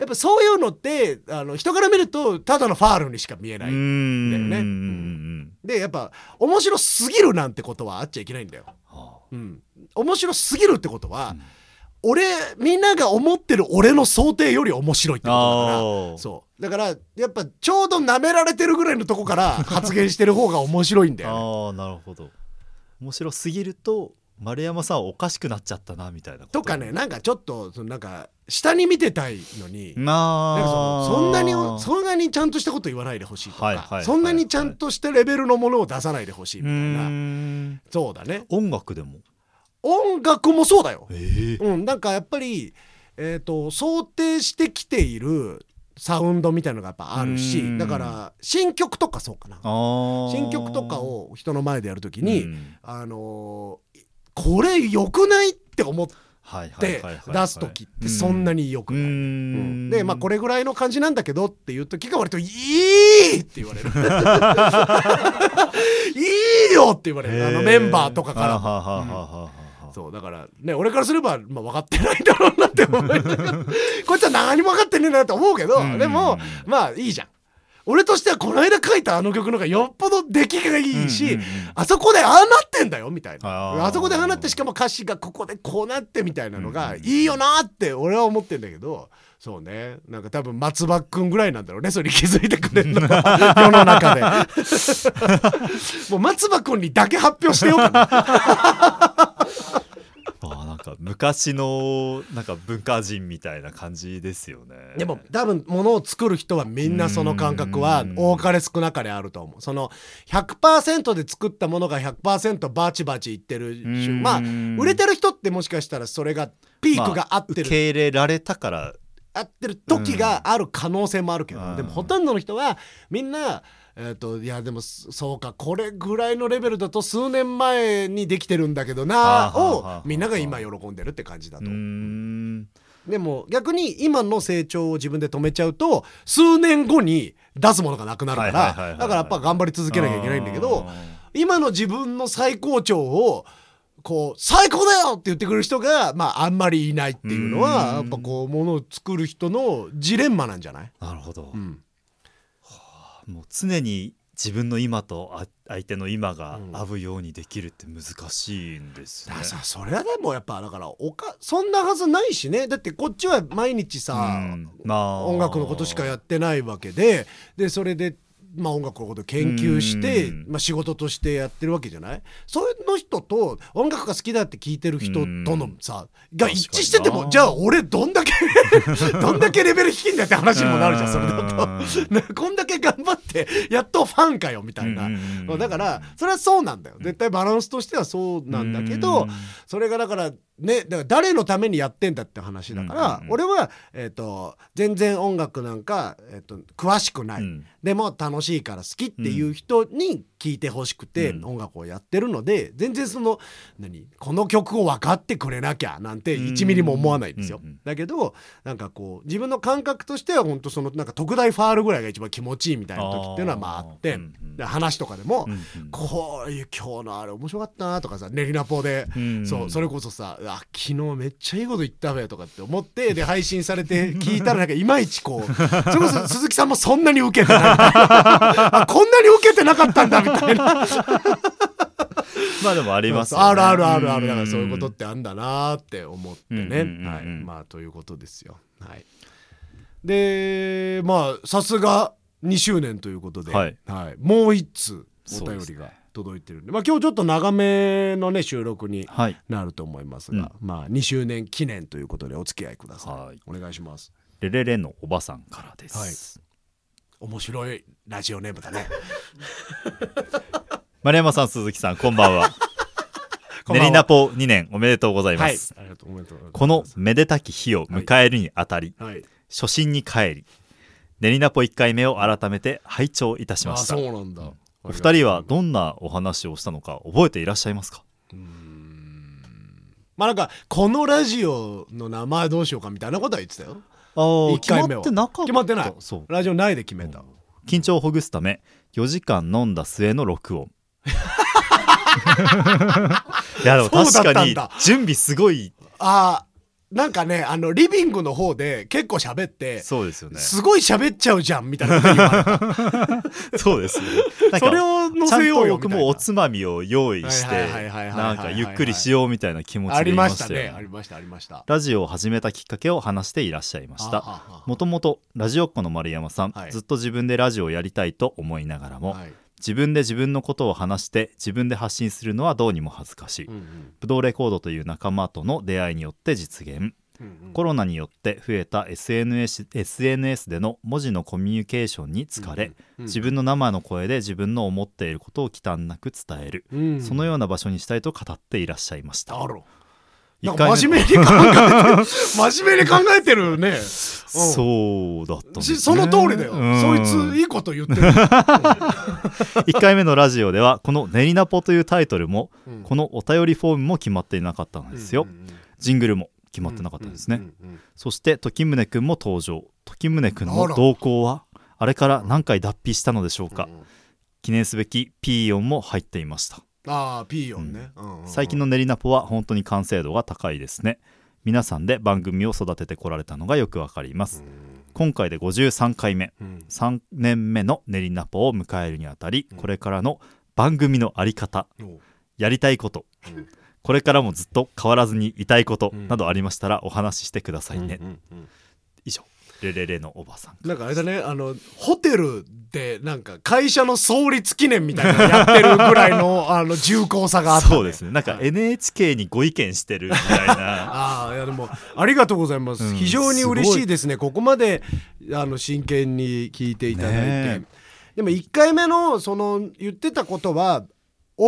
やっぱそういうのってあの人から見るとただのファールにしか見えない、うんだよね。うん。でやっぱ面白すぎるなんてことはあっちゃいけないんだよ、はうん、面白すぎるってことは、俺みんなが思ってる俺の想定より面白いってことだから。そう。だからやっぱちょうど舐められてるぐらいのとこから発言してる方が面白いんだよね。ああなるほど。面白すぎると丸山さんはおかしくなっちゃったなみたいなとかねなんかちょっとそのなんか下に見てたいのに、ななんかそんなにそそんなにちゃんとしたこと言わないでほしいとか、そんなにちゃんとしたレベルのものを出さないでほしいみうたいな、ん。そうだね。音楽でも？音楽もそうだよ、ええ。うん、なんかやっぱり、えー、と想定してきているサウンドみたいのがやっぱあるしうん。だから新曲とかそうかな。新曲とかを人の前でやるときに、うん。あのーこれ良くないって思っはいはいてはいはい。出す時ってそんなに良くうない。ん。でまあこれぐらいの感じなんだけどっていう時が割と「いい!」って言われる「いいよ!」って言われる。あのメンバーとかから。そうだからね俺からすれば、まあ、分かってないだろうなって思いながら。こいつは何も分かってねえなと思うけど、うん。でもまあいいじゃん俺としてはこの間書いたあの曲の方がよっぽど出来がいいし、うんうんうん。あそこでああなってんだよみたいな。あそこでああなってしかも歌詞がここでこうなってみたいなのがいいよなって俺は思ってんだけど。そうね。なんか多分松葉くんぐらいなんだろうねそれに気づいてくれるのは世の中で。もう松葉くんにだけ発表してようかなあーなんか昔のなんか文化人みたいな感じですよね。でも多分物を作る人はみんなその感覚はうん。多かれ少なかれあると思う。その100%で作ったものが100%バチバチいってるまあ売れてる人ってもしかしたらそれがピークが合ってる、受け入れられたから。合ってる時がある可能性もあるけど、うん。でもほとんどの人はみんなえー、といやでもそそうかこれぐらいのレベルだと数年前にできてるんだけどなをはあみんなが今喜んでるって感じだとでも逆に今の成長を自分で止めちゃうと数年後に出すものがなくなるからだからやっぱ頑張り続けなきゃいけないんだけど今の自分の最高潮をこう最高だよって言ってくれる人がまああんまりいないっていうのはうん。やっぱこうものを作る人のジレンマなんじゃない、なるほど、うん、もう常に自分の今とあ相手の今がうん。合うようにできるって難しいんですね。だから。さそれはでもやっぱだからおかそんなはずないしね。だってこっちは毎日さ、うん。まあ。音楽のことしかやってないわけで。でそれで、まあ、音楽のことを研究して、うん。まあ、仕事としてやってるわけじゃない？そういうの人と音楽が好きだって聞いてる人とのさが一致しててもじゃあ俺どんだけ どんだけレベル低いんだって話にもなるじゃんそれだと。ね こんだけ頑張ってやっとファンかよみたいな。うん。だからそれはそうなんだよ。絶対バランスとしてはそうなんだけど、うん。それがだからねだから誰のためにやってんだって話だから、うんうんうん。俺は、えー、と全然音楽なんか、えー、と詳しくない、うん。でも楽しいから好きっていう人に聴いてほしくてうん。音楽をやってるので全然その何この曲を分かってくれなきゃなんて1ミリも思わないんですよ。だけどなんかこう自分の感覚としては本当そのなんか特大ファールぐらいが一番気持ちいいみたいな時っていうのはまああってで話とかでも、こういう今日のあれ面白かったなとかさ練りナポで、うんそうそれこそさ「あ昨日めっちゃいいこと言ったべ」とかって思ってで配信されて 聞いたらなんかいまいちこうそれこそ鈴木さんもそんなに受けてない あこんなに受けてなかったんだみたいなまあでもありますよね。あるあるあるある。だからんそういうことってあんだなって思ってね、うんうんうんうん。はい。まあということですよ。はい。でまあさすが2周年ということで、はい。もう一通お便りが届いてるんで。まあ今日ちょっと長めのね収録にはい。なると思いますが、まあ2周年記念ということでお付き合いください、はい。お願いします。レレレのおばさんからです。面白いラジオネームだね。丸山さん、鈴木さん、こんばんは。練りナポ2年おめでとうございまはいす。このめでたき日を迎えるにあたり、はい。初心に帰り、練りナポ1回目を改めて拝聴いたしまあした。そうなんだ、お二人はどんなお話をしたのか覚えていらっしゃいますか？まあなんかこのラジオの名前どうしようかみたいなことは言ってたよああ、一決ま回目は。ってなかった。決まってない。そう。ラジオ内で決めた、緊張をほぐすため4時間飲んだ末の録音。いやでも確かに準備すごい。あなんかねあのリビングの方で結構喋ってそうですよね。すごい喋っちゃうじゃんみたいなこと言われた。そうですね。それを載ちゃんせようよ僕もおつまみを用意してなんかゆっくりしようみたいな気持ちありましたたよありましたありました。ラジオを始めたきっかけを話していらっしゃいました。もともとラジオっ子の丸山さん、はい。ずっと自分でラジオをやりたいと思いながらも、はい自分で自分のことを話して自分で発信するのはどうにも恥ずかしい、うんうん。ブドウレコードという仲間との出会いによって実現、うんうん。コロナによって増えた SNS, SNS での文字のコミュニケーションに疲れ、うん自分の生の声で自分の思っていることを忌憚なく伝える、うん。そのような場所にしたいと語っていらっしゃいましたなんか真面目に考えてる。真面目に考えてるね、う んそうだったね、しその通りだよ、うん。そいついいこと言ってる、1回目のラジオではこの「練りナポ」というタイトルもうん。このお便りフォームも決まっていなかったんですよ、うんうんうん。ジングルも決まってなかったんですね、うんうんうんそして時宗くんも登場時宗くんあらの動向はあれから何回脱皮したのでしょうか、うん。記念すべきピーヨンも入っていましたああピーヨンね、うん。うんうん最近の練りナポは本当に完成度が高いですね。皆さんで番組を育ててこられたのがよくわかります。今回で53回目。うん。3年目の練りナポを迎えるにあたりうん。これからの番組のあり方う。んやりたいことうん。これからもずっと変わらずにいたいことうんなどありましたらお話ししてくださいね、以上レレレのおばさん。なんかあれだねあのホテルでなんか会社の創立記念みたいなのやってるぐらいの あの重厚さがあった、ね、そうですね。なんか NHK にご意見してるみたいな。ああいやでもありがとうございます、うん非常に嬉しいですね。ここまであの真剣に聞いていただいて、ねえ。でも1回目のその言ってたことは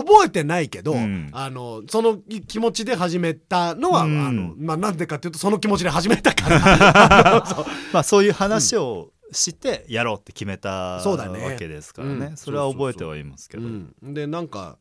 覚えてないけど、うん。あのその気持ちで始めたのは、うん。あのまあ、なんでかっていうとその気持ちで始めたから。そう。まあそういう話をしてやろうって決めたわけですからね。うん。それは覚えてはいますけど。うん、でなんか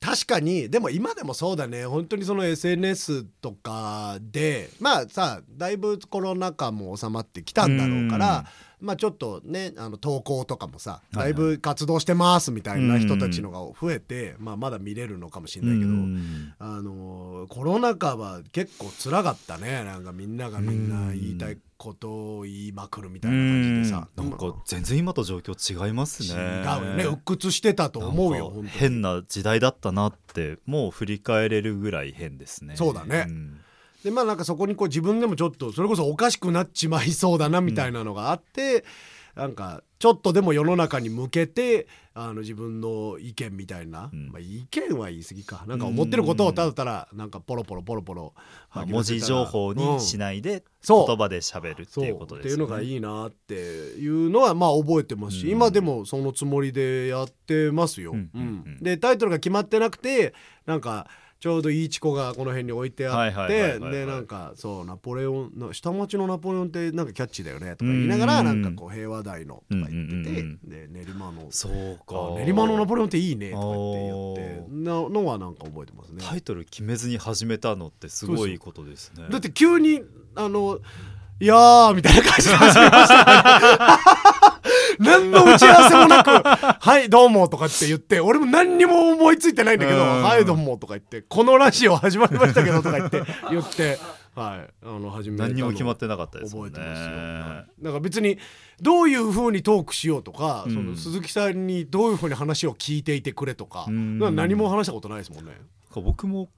確かにでも今でもそうだね。本当にその SNS とかでまあさだいぶコロナ禍も収まってきたんだろうから、まあちょっとねあの投稿とかもさだいぶ活動してますみたいな人たちのが増えて、まあ、まだ見れるのかもしれないけど、うん。あのーコロナ禍は結構辛かったね。なんかみんながみんな言いたいことを言いまくるみたいな感じでさ。なんか全然今と状況違いますね。違うよね。鬱屈してたと思うよ変な時代だったなってもう振り返れるぐらい変ですね。そうだね。んでまあなんかそこにこう自分でもちょっとそれこそおかしくなっちまいそうだなみたいなのがあって、なんかちょっとでも世の中に向けてあの自分の意見みたいな、うん。まあ、意見は言い過ぎか。なんか思ってることをただただなんかポロポロポロポロまあ文字情報にしないで言葉で喋るっていうことですっていうのがいいいなっていうのはまあ覚えてますし、うん。今でもそのつもりでやってますよ。うん。ううん。うんん。でタイトルが決まってなくてなんかちょうどいいチコがこの辺に置いてあってでなんかそうナポレオンの下町のナポレオンってなんかキャッチーだよねとか言いながらうん。なんかこう平和台のとか言っててで練馬のそうか。あ練馬のナポレオンっていいねとか言って言ってなのはなんか覚えてますね。タイトル決めずに始めたのってすごいことですね。だって急にあの「いやー」みたいな感じで始めましたね 何の打ち合わせもなく「はいどうも」とかって言って俺も何にも思いついてないんだけど「うん。はいどうも」とか言って「このラジオ始まりましたけど」とか言って 言ってはいあの始め何にも決まってなかったですね。覚えてますよ、はい。だから別にどういう風にトークしようとか、うん。その鈴木さんにどういう風に話を聞いていてくれとか、うん。何も話したことないですもんね。僕も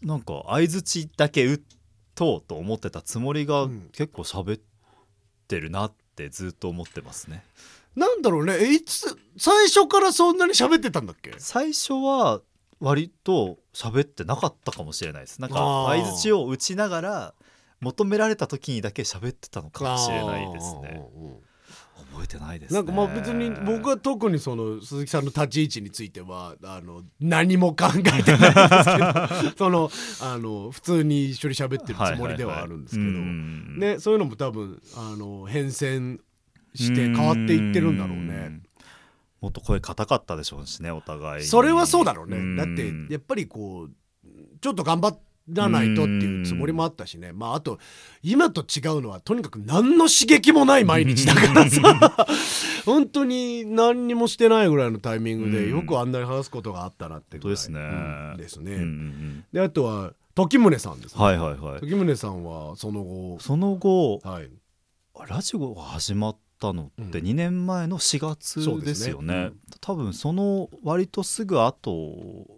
なんか相づちだけ打とうと思ってたつもりがうん。結構喋ってるなってずっと思ってますね。なんだろうね。えいつ最初からそんなに喋ってたんだっけ？最初は割と喋ってなかったかもしれないです。なんか相づちを打ちながら求められた時にだけ喋ってたのかもしれないですね。うんうん覚えてないですね。なんかまあ別に僕は特にその鈴木さんの立ち位置についてはあの何も考えてないんですけど そのあの普通に一緒に喋ってるつもりではあるんですけど、ね、そういうのも多分あの変遷して変わっていってるんだろうね。ん。もっと声硬かったでしょうしねお互いに。それはそうだろうね、ん。だってやっぱりこうちょっと頑張らないとっていうつもりもあったしね。まああと今と違うのはとにかく何の刺激もない毎日だからさ。本当に何にもしてないぐらいのタイミングでうん。よくあんなに話すことがあったなってぐらい。本当ですね。うんですね、であとは時宗さんですね、はいはいはい。時宗さんはその後その後はい。ラジオが始まったのってうん。2年前の4月でですすよね,、ね。うん。多分その割とすぐ後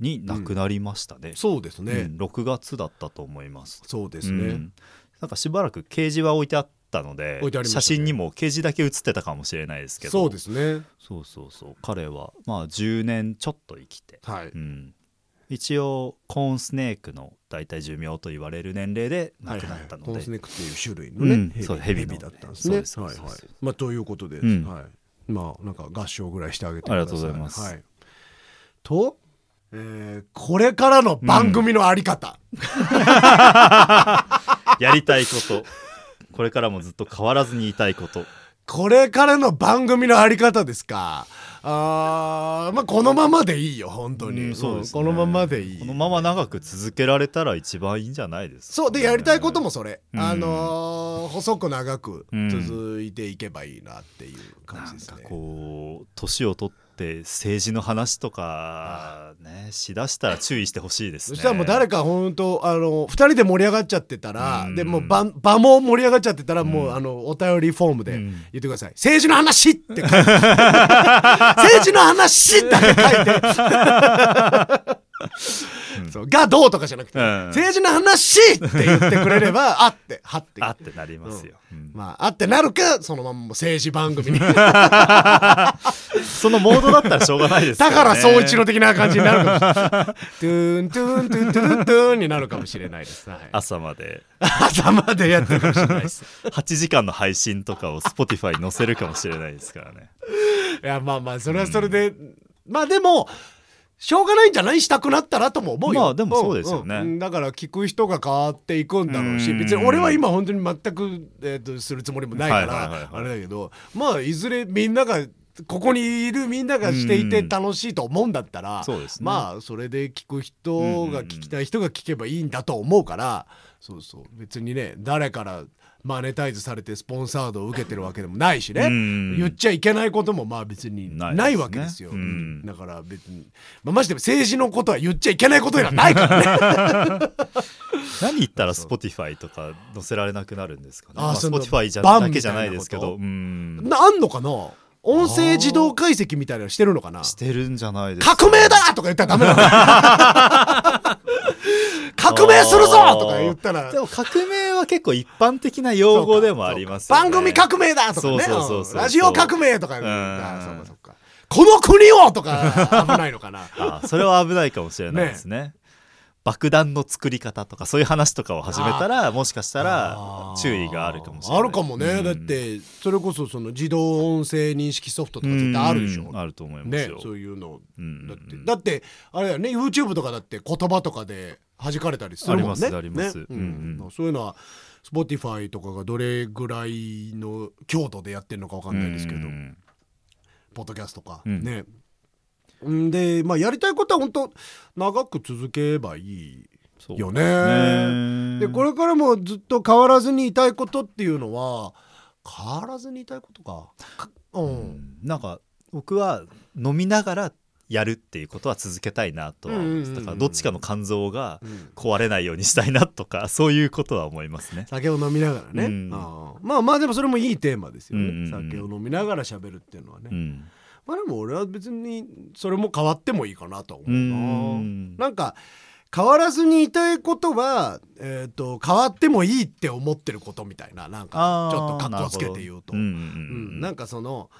に亡くなりましたね、そうですね、うん。6月だったと思います。そうですね、うん。なんかしばらくケージは置いてあったのでね。写真にもケージだけ写ってたかもしれないですけど。そうですね。そうそうそう。彼はまあ10年ちょっと生きて、はい、うん、一応コーンスネークの大体寿命と言われる年齢で亡くなったので、コンスネックっていう種類のね、うん。ヘビそうヘビのヘビだったんですね。はいはい。まあということで、うん。はい。まあなんか合唱ぐらいしてあげてくありださい。がとうございます。はい、と、えーこれからの番組のあり方、やりたいこと。これからもずっと変わらずにいたいこと。これからの番組のあり方ですか？あーまあこのままでいいよ本当に、うんそうですね。このままでいい。このまま長く続けられたら一番いいんじゃないですか、そうでやりたいこともそれ、うん。あのー細く長くうん。続いていけばいいなっていう感じですね、こう年を取って政治の話とかねしだしたら注意してほしいですね。そしたらもう誰か本当あの2人で盛り上がっちゃってたら、うん。でもう場場も盛り上がっちゃってたら、もううん。あのお便りフォームでうん。言ってください、政治の話って書いて。政治の話だけ書いてそうがどうとかじゃなくて、うん政治の話って言ってくれれば あってはってあってなりますよ、うんまああってなるかそのまま政治番組に そのモードだったらしょうがないです田原総一朗の的な感じになるかもしれない。トゥーントゥーントゥーントゥーントゥーンになるかもしれないです。はい、朝まで朝までやってるかもしれないです。8時間の配信とかを Spotify に載せるかもしれないですからねいやまあまあそれはそれで、まあでもしょうがないんじゃないしたくなったらとも思うよ。まあでもそうですよね。んん。だから聞く人が変わっていくんだろうしうん。別に俺は今本当に全く、えー、とするつもりもないからあれだけどまあいずれみんながここにいるみんながしていて楽しいと思うんだったら、そうね。まあそれで聞く人が聞きたい人が聞けばいいんだと思うからそうそう。別にね誰からマネタイズされてスポンサードを受けてるわけでもないしね、うん。言っちゃいけないこともまあ別にないわけですよ、うん。だから別に、まあ、マジで政治のことは言っちゃいけないことではないからね。何言ったら Spotify とか載せられなくなるんですかね。まあ、あその Spotify じゃバンだけじゃないですけど。うん。なあんのかな？音声自動解析みたいなのしてるのかな？してるんじゃないですか。革命だとか言ったらダメなの 革命するぞとか言ったら。でも革命は結構一般的な用語でもありますよね。番組革命だとかね。ラジオ革命とかん。あそうかそう。かこの国をとか危ないのかな。あそれは危ないかもしれないですね爆弾の作り方とかそういう話とかを始めたらもしかしたら注意があるかもしれない。あるかもね、うん。だってそれこそその自動音声認識ソフトとか絶対あるでしょ。うんあると思いますねよ、そういうの。うんだってだってあれだよね。YouTube とかだって言葉とかで弾かれたりするもんね。ありますあります。ね。そういうのは Spotify とかがどれぐらいの強度でやってるのかわかんないですけど、うんポッドキャストとか、うん。ね。んでまあやりたいことは本当長く続ければいいそうよね。ね。でこれからもずっと変わらずにいたいことっていうのは変わらずにいたいことか。かうん、うん。なんか僕は飲みながらやるっていうことは続けたいなとはだからどっちかの肝臓がうん。壊れないようにしたいなとかそういうことは思いますね。酒を飲みながらね、うん。ああまあまあでもそれもいいテーマですよね、うんうんうん。酒を飲みながら喋るっていうのはね、うんまあでも俺は別にそれも変わってもいいかなと思ううな、ん。なんか変わらずにいたいことは、えー、と変わってもいいって思ってることみたいな。なんかちょっと格好つけて言うと。うん。なんかその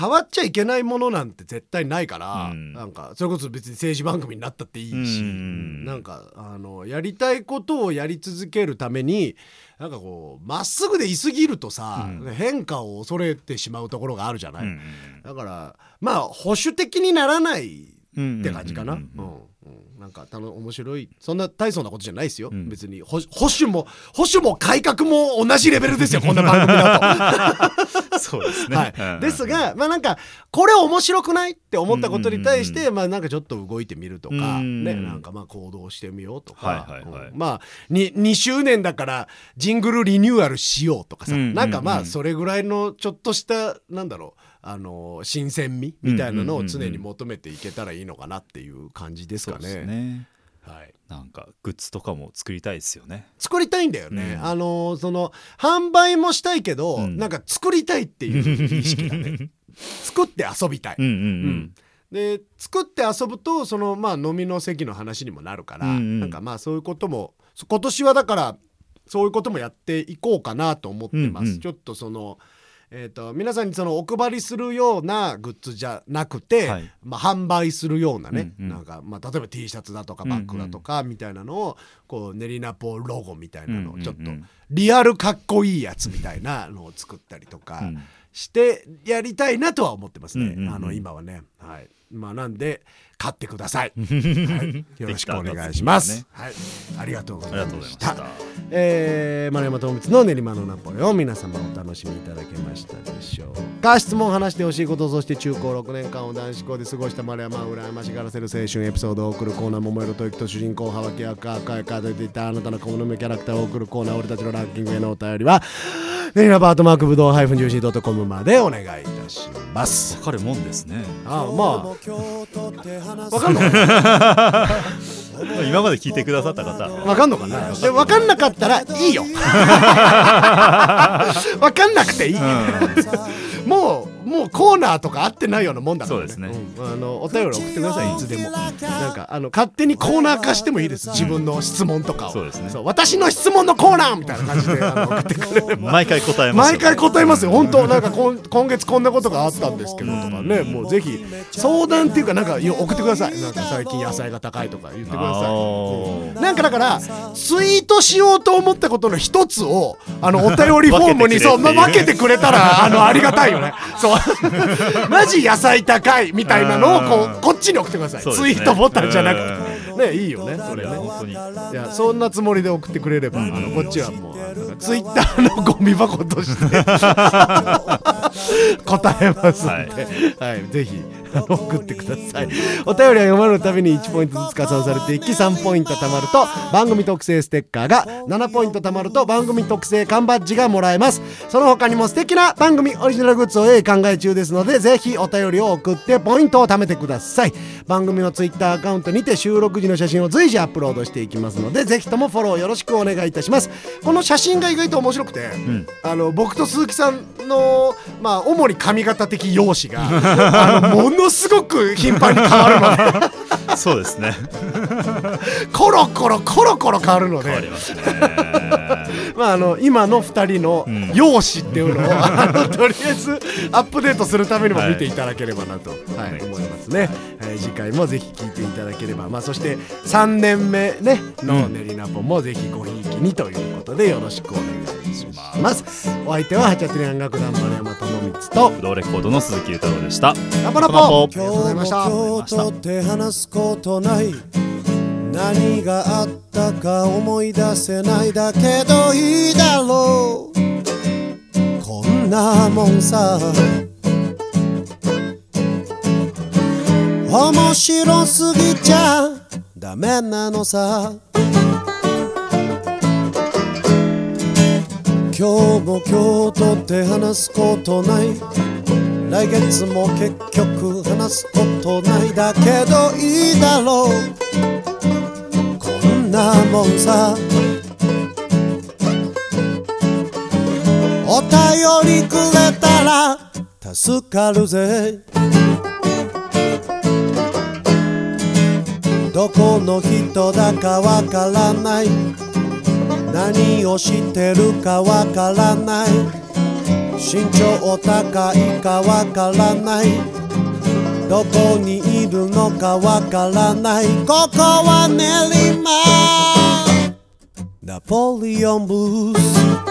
変わっちゃいけないものなんて絶対ないから、うん。なんかそれこそ別に政治番組になったっていいし、うん。なんかあのやりたいことをやり続けるためになんかこうまっすぐでいすぎるとさ、うん。変化を恐れてしまうところがあるじゃない、うんだからまあ保守的にならないうんって感じかな。うんなんかたの面白いそんな大層なことじゃないですよ、うん別に保保守も保守も改革も同じレベルですよこんな番組だと。そうですねはいですがまあなんかこれ面白くないって思ったことに対して、まあなんかちょっと動いてみるとか、うんねなんかまあ行動してみようとか、はいはいはいうんまあに 2, 周年だからジングルリニューアルしようとかさ、うんなんかまあそれぐらいのちょっとしたなんだろうあの新鮮味みたいなのを常に求めていけたらいいのかなっていう感じですかね。ね。はい。なんかグッズとかも作りたいですよね。作りたいんだよね、うん。あのその販売もしたいけど、うん。なんか作りたいっていう意識がね 作って遊びたい、うんうんううんん。で作って遊ぶとそのまあ飲みの席の話にもなるから、うんうん。なんかまあそういうことも今年はだからそういうこともやっていこうかなと思ってます、うんうん。ちょっとそのえー、と皆さんにそのお配りするようなグッズじゃなくて、はい。まあ、販売するようなね、うんうん。なんか、まあ、例えば T シャツだとかバッグだとかみたいなのをこう練りナポロゴみたいなのをちょっとうん。うんうんリアルかっこいいやつみたいなのを作ったりとかうん。してやりたいなとは思ってますね、うんうんうん。あの今はね。はい。まあ、なんで買ってください、はい、よろしくお願いします、はい、ありがとうございました。た。えー、丸山智光の練馬のナポレオン皆様お楽しみいただけましたでしょうか。質問話してほしいことそして中高6年間を男子校で過ごした丸山を羨ましがらせる青春エピソードを送るコーナー桃色と雪と主人公はわけやか赤いカードでいったあなたの好みキャラクターを送るコーナー俺たちのランキングへのお便りは練馬アットマークブドウハイフンジューシー .com までお願いいたしますわかるもんですね。ああまあ。わわかんな？今まで聞いてくださった方。わかんのかな？でわかんなかったらいいよ。わかんなくていい、もうもうコーナーとか合ってないようなもんだから、ね、そうですね。うん。あのお便り送ってくださいいつでも。なんかあの勝手にコーナー化してもいいです。自分の質問とかを、そうですね。私の質問のコーナーみたいな感じで あの送ってくれれば。毎回答えます毎回答えますよ。本当なんかこん今月こんなことがあったんですけどとかね。もうぜひ相談っていうかなんかよ送ってください。なんか最近野菜が高いとか言ってください。あなんかだからツイートしようと思ったことの一つをあのお便りフォームにそう分けてくれたらあのありがたいよね。そ うマジ野菜高いみたいなのをこうこっちに送ってください、ね。ツイートボタンじゃなくて。ねいいよね。それね。ー本当にいやそんなつもりで送ってくれれば、あのこっちはもうツイッターのゴミ箱として 答えますので、はい。ぜひ。あの 送ってください。お便りは読まれるたびに1ポイントずつ加算されていき3ポイント貯まると番組特製ステッカーが7ポイント貯まると番組特製缶バッジがもらえます。その他にも素敵な番組オリジナルグッズを考え中ですのでぜひお便りを送ってポイントを貯めてください。番組のツイッターアカウントにて収録時の写真を随時アップロードしていきますのでぜひともフォローよろしくお願いいたします。この写真が意外と面白くて、ん。あの僕と鈴木さんのまあ主に髪型的容姿が あのものすごく頻繁に変わるので。そうですね。コロコロコロコロ変わるので。変わりますね。まああの今の2人のん。容姿っていうのを、あのとりあえずアップデートするためにも見ていただければなと、はい。はい思いますね、はい、次回もぜひ聞いていただければ、まあ、そして3年目、ね、の「練りナポ」もぜひごひいきにということでよろしくお願いしますお相手はハチャトリアン楽団丸山智光とブドウレコードの鈴木太郎でした。ラポラポ。ラポ。ありがとうございました。今日も今日とって話すことない。何があったか思い出せないだけどいいだろう。こんなもんさ。面白すぎちゃダメなのさ今日も今日とって話すことない。来月も結局話すことないだけどいいだろう。こんなもんさ。お便りくれたら助かるぜ。どこの人だかわからない。何をしてるかわからない。身長高いかわからない。どこにいるのかわからない。ここは練馬。ナポリオンブース。